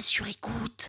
sur écoute.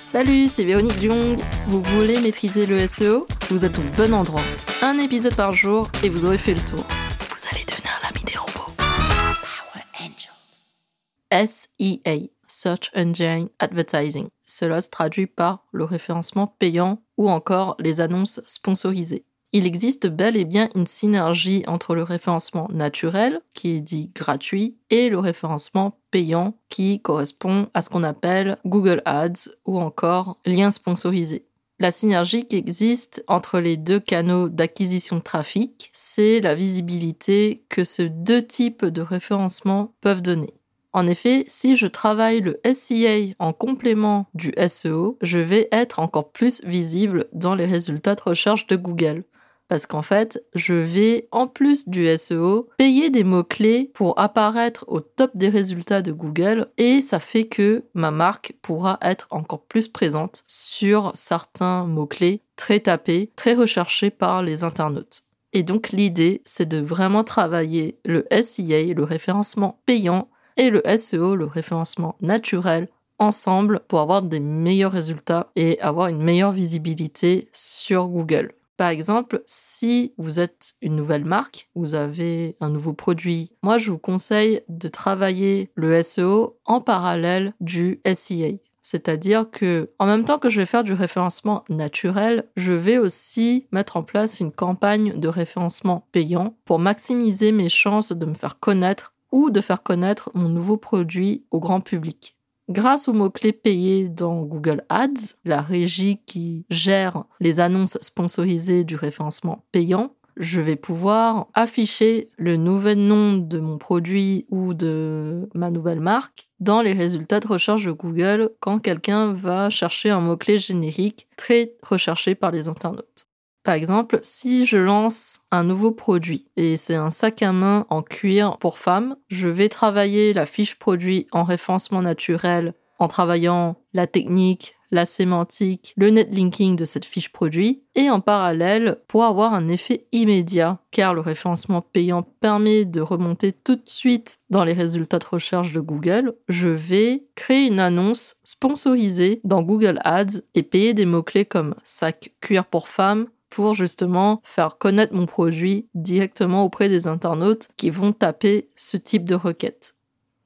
Salut, c'est Véronique Jung. Vous voulez maîtriser le SEO Vous êtes au bon endroit. Un épisode par jour et vous aurez fait le tour. Vous allez devenir l'ami des robots. Power Angels. SEA, Search Engine Advertising. Cela se traduit par le référencement payant ou encore les annonces sponsorisées. Il existe bel et bien une synergie entre le référencement naturel, qui est dit gratuit, et le référencement payant, qui correspond à ce qu'on appelle Google Ads ou encore liens sponsorisés. La synergie qui existe entre les deux canaux d'acquisition de trafic, c'est la visibilité que ces deux types de référencement peuvent donner. En effet, si je travaille le SEA en complément du SEO, je vais être encore plus visible dans les résultats de recherche de Google. Parce qu'en fait, je vais, en plus du SEO, payer des mots-clés pour apparaître au top des résultats de Google et ça fait que ma marque pourra être encore plus présente sur certains mots-clés très tapés, très recherchés par les internautes. Et donc l'idée, c'est de vraiment travailler le SEA, le référencement payant, et le SEO, le référencement naturel, ensemble pour avoir des meilleurs résultats et avoir une meilleure visibilité sur Google. Par exemple, si vous êtes une nouvelle marque, vous avez un nouveau produit, moi je vous conseille de travailler le SEO en parallèle du SEA. C'est-à-dire que, en même temps que je vais faire du référencement naturel, je vais aussi mettre en place une campagne de référencement payant pour maximiser mes chances de me faire connaître ou de faire connaître mon nouveau produit au grand public. Grâce aux mots-clés payés dans Google Ads, la régie qui gère les annonces sponsorisées du référencement payant, je vais pouvoir afficher le nouvel nom de mon produit ou de ma nouvelle marque dans les résultats de recherche de Google quand quelqu'un va chercher un mot-clé générique très recherché par les internautes. Par exemple, si je lance un nouveau produit et c'est un sac à main en cuir pour femmes, je vais travailler la fiche produit en référencement naturel en travaillant la technique, la sémantique, le netlinking de cette fiche produit et en parallèle pour avoir un effet immédiat car le référencement payant permet de remonter tout de suite dans les résultats de recherche de Google, je vais créer une annonce sponsorisée dans Google Ads et payer des mots-clés comme sac cuir pour femmes, pour justement faire connaître mon produit directement auprès des internautes qui vont taper ce type de requête.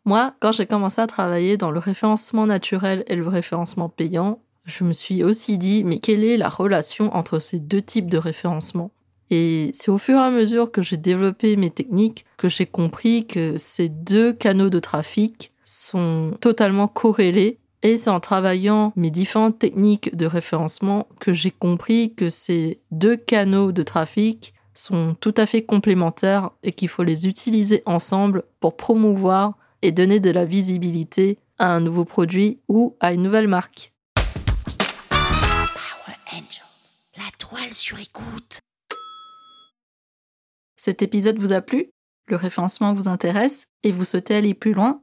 Moi, quand j'ai commencé à travailler dans le référencement naturel et le référencement payant, je me suis aussi dit, mais quelle est la relation entre ces deux types de référencement? Et c'est au fur et à mesure que j'ai développé mes techniques que j'ai compris que ces deux canaux de trafic sont totalement corrélés et c'est en travaillant mes différentes techniques de référencement que j'ai compris que ces deux canaux de trafic sont tout à fait complémentaires et qu'il faut les utiliser ensemble pour promouvoir et donner de la visibilité à un nouveau produit ou à une nouvelle marque. Power Angels. La toile sur écoute. Cet épisode vous a plu? Le référencement vous intéresse et vous souhaitez aller plus loin?